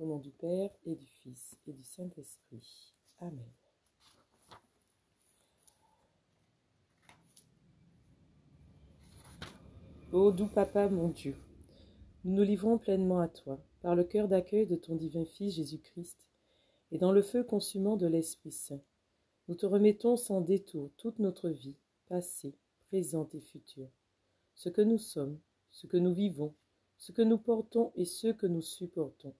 Au nom du Père et du Fils et du Saint-Esprit. Amen. Ô doux Papa, mon Dieu, nous nous livrons pleinement à toi, par le cœur d'accueil de ton divin Fils Jésus-Christ, et dans le feu consumant de l'Esprit Saint. Nous te remettons sans détour toute notre vie, passée, présente et future, ce que nous sommes, ce que nous vivons, ce que nous portons et ce que nous supportons.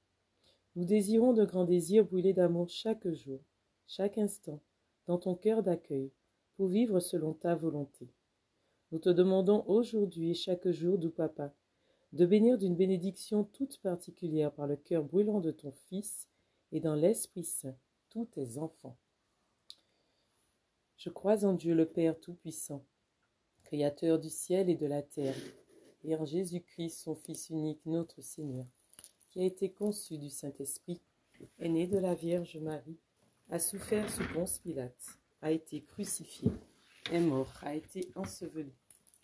Nous désirons de grands désirs brûlés d'amour chaque jour, chaque instant, dans ton cœur d'accueil, pour vivre selon ta volonté. Nous te demandons aujourd'hui et chaque jour, doux Papa, de bénir d'une bénédiction toute particulière par le cœur brûlant de ton Fils et dans l'Esprit Saint tous tes enfants. Je crois en Dieu le Père Tout-Puissant, Créateur du ciel et de la terre, et en Jésus-Christ, son Fils unique, notre Seigneur, qui a été conçu du Saint-Esprit, est né de la Vierge Marie, a souffert sous Ponce Pilate, a été crucifié, est mort, a été enseveli,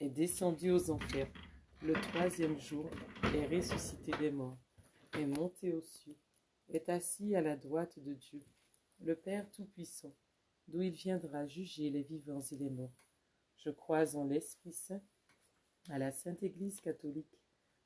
est descendu aux enfers, le troisième jour est ressuscité des morts, est monté aux cieux, est assis à la droite de Dieu, le Père Tout-Puissant, d'où il viendra juger les vivants et les morts. Je crois en l'Esprit Saint, à la Sainte Église catholique,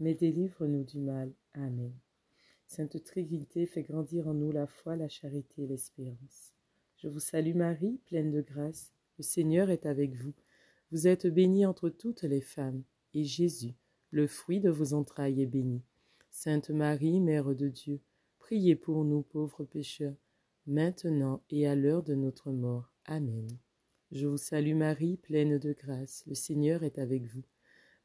mais délivre-nous du mal. Amen. Sainte Trinité, fais grandir en nous la foi, la charité et l'espérance. Je vous salue Marie, pleine de grâce. Le Seigneur est avec vous. Vous êtes bénie entre toutes les femmes, et Jésus, le fruit de vos entrailles, est béni. Sainte Marie, Mère de Dieu, priez pour nous pauvres pécheurs, maintenant et à l'heure de notre mort. Amen. Je vous salue Marie, pleine de grâce, le Seigneur est avec vous.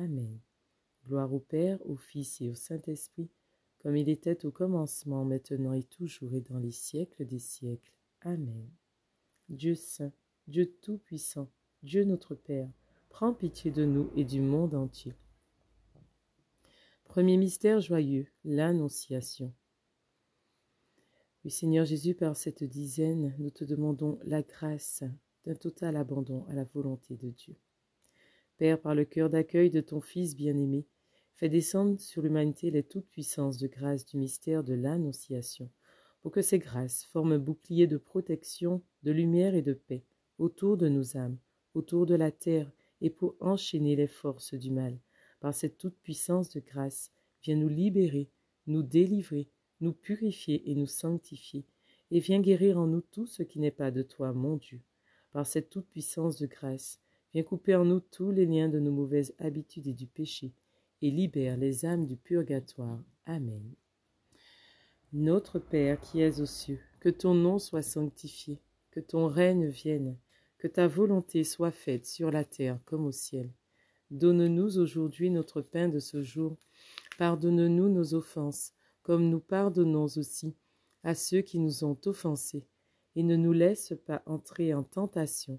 Amen. Gloire au Père, au Fils et au Saint-Esprit, comme il était au commencement, maintenant et toujours et dans les siècles des siècles. Amen. Dieu saint, Dieu tout-puissant, Dieu notre Père, prends pitié de nous et du monde entier. Premier mystère joyeux, l'Annonciation. Oui, Seigneur Jésus, par cette dizaine, nous te demandons la grâce d'un total abandon à la volonté de Dieu. Par le cœur d'accueil de ton Fils bien-aimé, fais descendre sur l'humanité les toutes puissances de grâce du mystère de l'Annonciation, pour que ces grâces forment un bouclier de protection, de lumière et de paix autour de nos âmes, autour de la terre, et pour enchaîner les forces du mal. Par cette toute puissance de grâce, viens nous libérer, nous délivrer, nous purifier et nous sanctifier, et viens guérir en nous tout ce qui n'est pas de toi, mon Dieu. Par cette toute puissance de grâce, viens couper en nous tous les liens de nos mauvaises habitudes et du péché, et libère les âmes du purgatoire. Amen. Notre Père qui es aux cieux, que ton nom soit sanctifié, que ton règne vienne, que ta volonté soit faite sur la terre comme au ciel. Donne-nous aujourd'hui notre pain de ce jour. Pardonne-nous nos offenses, comme nous pardonnons aussi à ceux qui nous ont offensés. Et ne nous laisse pas entrer en tentation,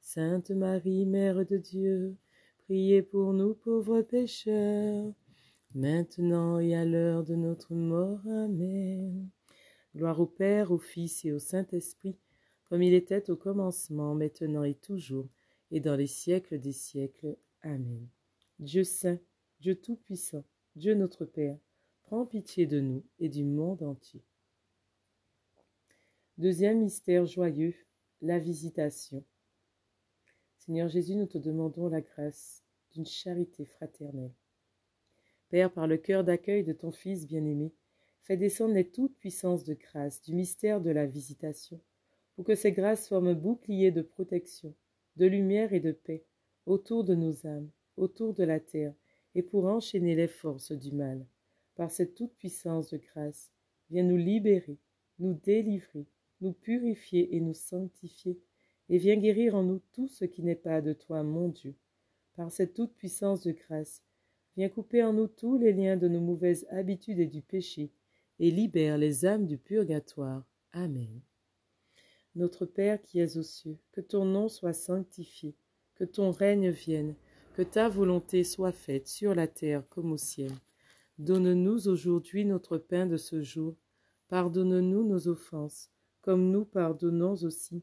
Sainte Marie, Mère de Dieu, priez pour nous pauvres pécheurs, maintenant et à l'heure de notre mort. Amen. Gloire au Père, au Fils et au Saint-Esprit, comme il était au commencement, maintenant et toujours, et dans les siècles des siècles. Amen. Dieu saint, Dieu tout-puissant, Dieu notre Père, prends pitié de nous et du monde entier. Deuxième mystère joyeux, la visitation. Seigneur Jésus, nous te demandons la grâce d'une charité fraternelle. Père, par le cœur d'accueil de ton Fils bien-aimé, fais descendre les toutes puissances de grâce du mystère de la visitation, pour que ces grâces forment un bouclier de protection, de lumière et de paix autour de nos âmes, autour de la terre, et pour enchaîner les forces du mal. Par cette toute puissance de grâce, viens nous libérer, nous délivrer, nous purifier et nous sanctifier, et viens guérir en nous tout ce qui n'est pas de toi, mon Dieu. Par cette toute puissance de grâce, Viens couper en nous tous les liens de nos mauvaises habitudes et du péché, et libère les âmes du purgatoire. Amen. Notre Père qui es aux cieux, que ton nom soit sanctifié, que ton règne vienne, que ta volonté soit faite sur la terre comme au ciel. Donne-nous aujourd'hui notre pain de ce jour. Pardonne-nous nos offenses, comme nous pardonnons aussi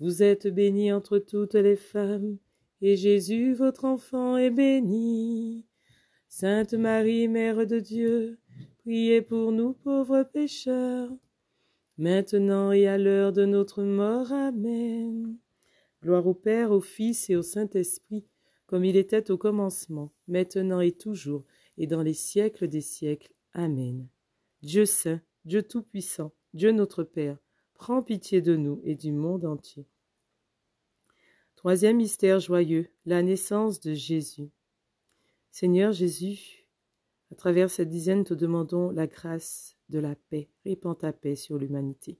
Vous êtes bénie entre toutes les femmes, et Jésus, votre enfant, est béni. Sainte Marie, Mère de Dieu, priez pour nous pauvres pécheurs, maintenant et à l'heure de notre mort. Amen. Gloire au Père, au Fils et au Saint-Esprit, comme il était au commencement, maintenant et toujours, et dans les siècles des siècles. Amen. Dieu saint, Dieu tout-puissant, Dieu notre Père, prends pitié de nous et du monde entier. Troisième mystère joyeux, la naissance de Jésus. Seigneur Jésus, à travers cette dizaine, te demandons la grâce de la paix. Répands ta paix sur l'humanité.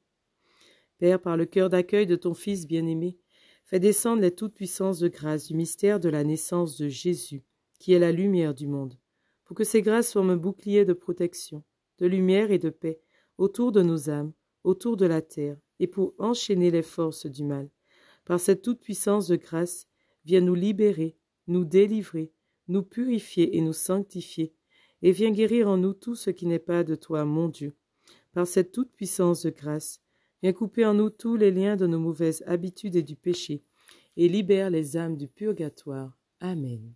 Père, par le cœur d'accueil de ton Fils bien-aimé, fais descendre la toute-puissance de grâce du mystère de la naissance de Jésus, qui est la lumière du monde, pour que ces grâces forment un bouclier de protection, de lumière et de paix autour de nos âmes, autour de la terre, et pour enchaîner les forces du mal. Par cette toute-puissance de grâce, viens nous libérer, nous délivrer, nous purifier et nous sanctifier, et viens guérir en nous tout ce qui n'est pas de toi, mon Dieu. Par cette toute-puissance de grâce, viens couper en nous tous les liens de nos mauvaises habitudes et du péché, et libère les âmes du purgatoire. Amen.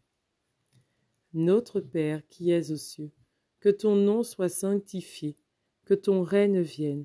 Notre Père qui es aux cieux, que ton nom soit sanctifié, que ton règne vienne,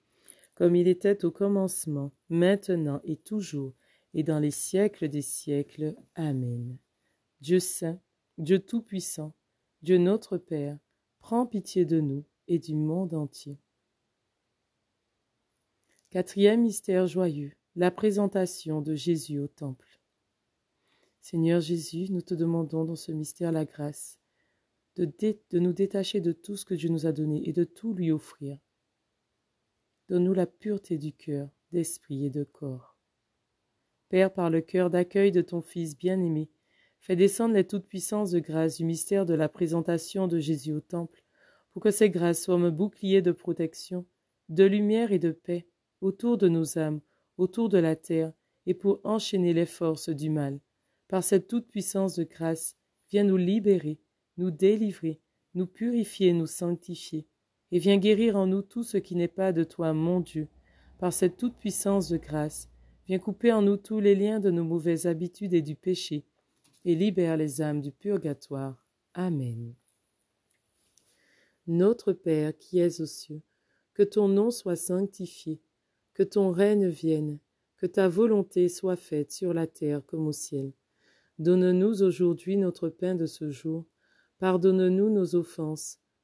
comme il était au commencement, maintenant et toujours, et dans les siècles des siècles. Amen. Dieu saint, Dieu tout-puissant, Dieu notre Père, prends pitié de nous et du monde entier. Quatrième mystère joyeux, la présentation de Jésus au Temple. Seigneur Jésus, nous te demandons dans ce mystère la grâce de, nous détacher de tout ce que Dieu nous a donné et de tout lui offrir Donne-nous la pureté du cœur, d'esprit et de corps. Père, par le cœur d'accueil de ton Fils bien-aimé, fais descendre les toutes puissances de grâce du mystère de la présentation de Jésus au Temple, pour que ces grâces soient un bouclier de protection, de lumière et de paix autour de nos âmes, autour de la terre, et pour enchaîner les forces du mal. Par cette toute puissance de grâce, viens nous libérer, nous délivrer, nous purifier, nous sanctifier, et viens guérir en nous tout ce qui n'est pas de toi, mon Dieu. Par cette toute puissance de grâce, viens couper en nous tous les liens de nos mauvaises habitudes et du péché, et libère les âmes du purgatoire. Amen. Notre Père qui es aux cieux, que ton nom soit sanctifié, que ton règne vienne, que ta volonté soit faite sur la terre comme au ciel. Donne-nous aujourd'hui notre pain de ce jour. Pardonne-nous nos offenses,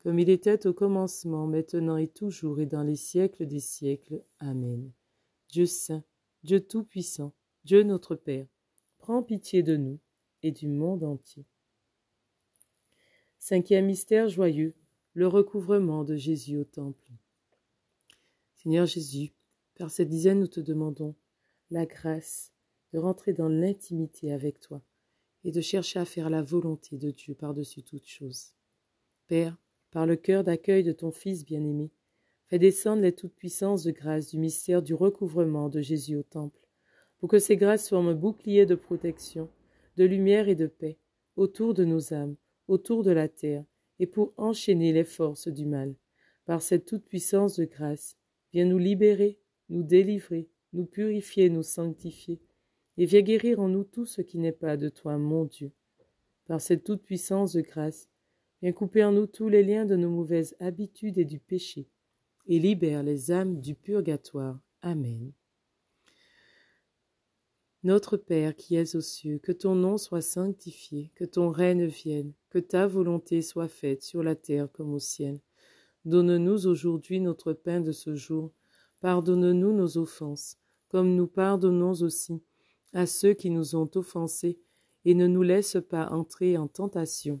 comme il était au commencement, maintenant et toujours et dans les siècles des siècles. Amen. Dieu saint, Dieu tout-puissant, Dieu notre Père, prends pitié de nous et du monde entier. Cinquième mystère joyeux, le recouvrement de Jésus au Temple. Seigneur Jésus, par cette dizaine, nous te demandons la grâce de rentrer dans l'intimité avec toi et de chercher à faire la volonté de Dieu par-dessus toute chose. Père, par le cœur d'accueil de ton Fils bien-aimé, fais descendre les toutes puissances de grâce du mystère du recouvrement de Jésus au Temple, pour que ces grâces soient un bouclier de protection de lumière et de paix autour de nos âmes, autour de la terre, et pour enchaîner les forces du mal. Par cette toute-puissance de grâce, viens nous libérer, nous délivrer, nous purifier, nous sanctifier, et viens guérir en nous tout ce qui n'est pas de toi, mon Dieu. Par cette toute-puissance de grâce, viens couper en nous tous les liens de nos mauvaises habitudes et du péché, et libère les âmes du purgatoire. Amen. Notre Père qui es aux cieux, que ton nom soit sanctifié, que ton règne vienne, que ta volonté soit faite sur la terre comme au ciel. Donne-nous aujourd'hui notre pain de ce jour. Pardonne-nous nos offenses, comme nous pardonnons aussi à ceux qui nous ont offensés, et ne nous laisse pas entrer en tentation,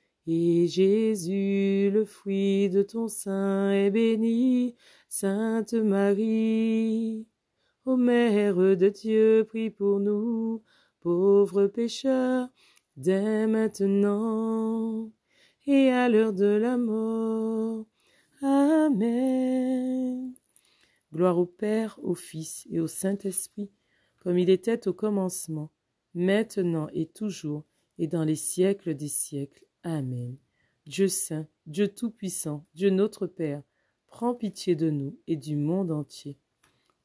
et Jésus, le fruit de ton sein, est béni. Sainte Marie, ô Mère de Dieu, prie pour nous, pauvres pécheurs, dès maintenant et à l'heure de la mort. Amen. Gloire au Père, au Fils et au Saint-Esprit, comme il était au commencement, maintenant et toujours, et dans les siècles des siècles. Amen. Dieu saint, Dieu tout-puissant, Dieu notre Père, prends pitié de nous et du monde entier.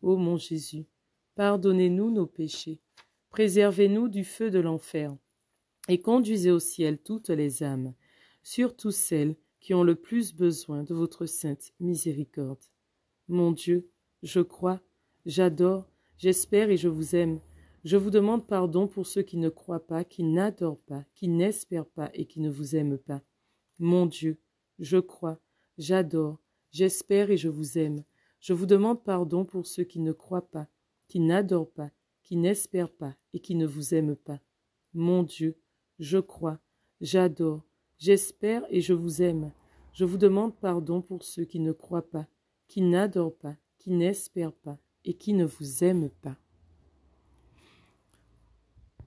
Ô mon Jésus, pardonnez-nous nos péchés, préservez-nous du feu de l'enfer, et conduisez au ciel toutes les âmes, surtout celles qui ont le plus besoin de votre sainte miséricorde. Mon Dieu, je crois, j'adore, j'espère et je vous aime. Je vous demande pardon pour ceux qui ne croient pas, qui n'adorent pas, qui n'espèrent pas et qui ne vous aiment pas. Mon Dieu, je crois, j'adore, j'espère et je vous aime. Je vous demande pardon pour ceux qui ne croient pas, qui n'adorent pas, qui n'espèrent pas et qui ne vous aiment pas. Mon Dieu, je crois, j'adore, j'espère et je vous aime. Je vous demande pardon pour ceux qui ne croient pas, qui n'adorent pas, qui n'espèrent pas et qui ne vous aiment pas.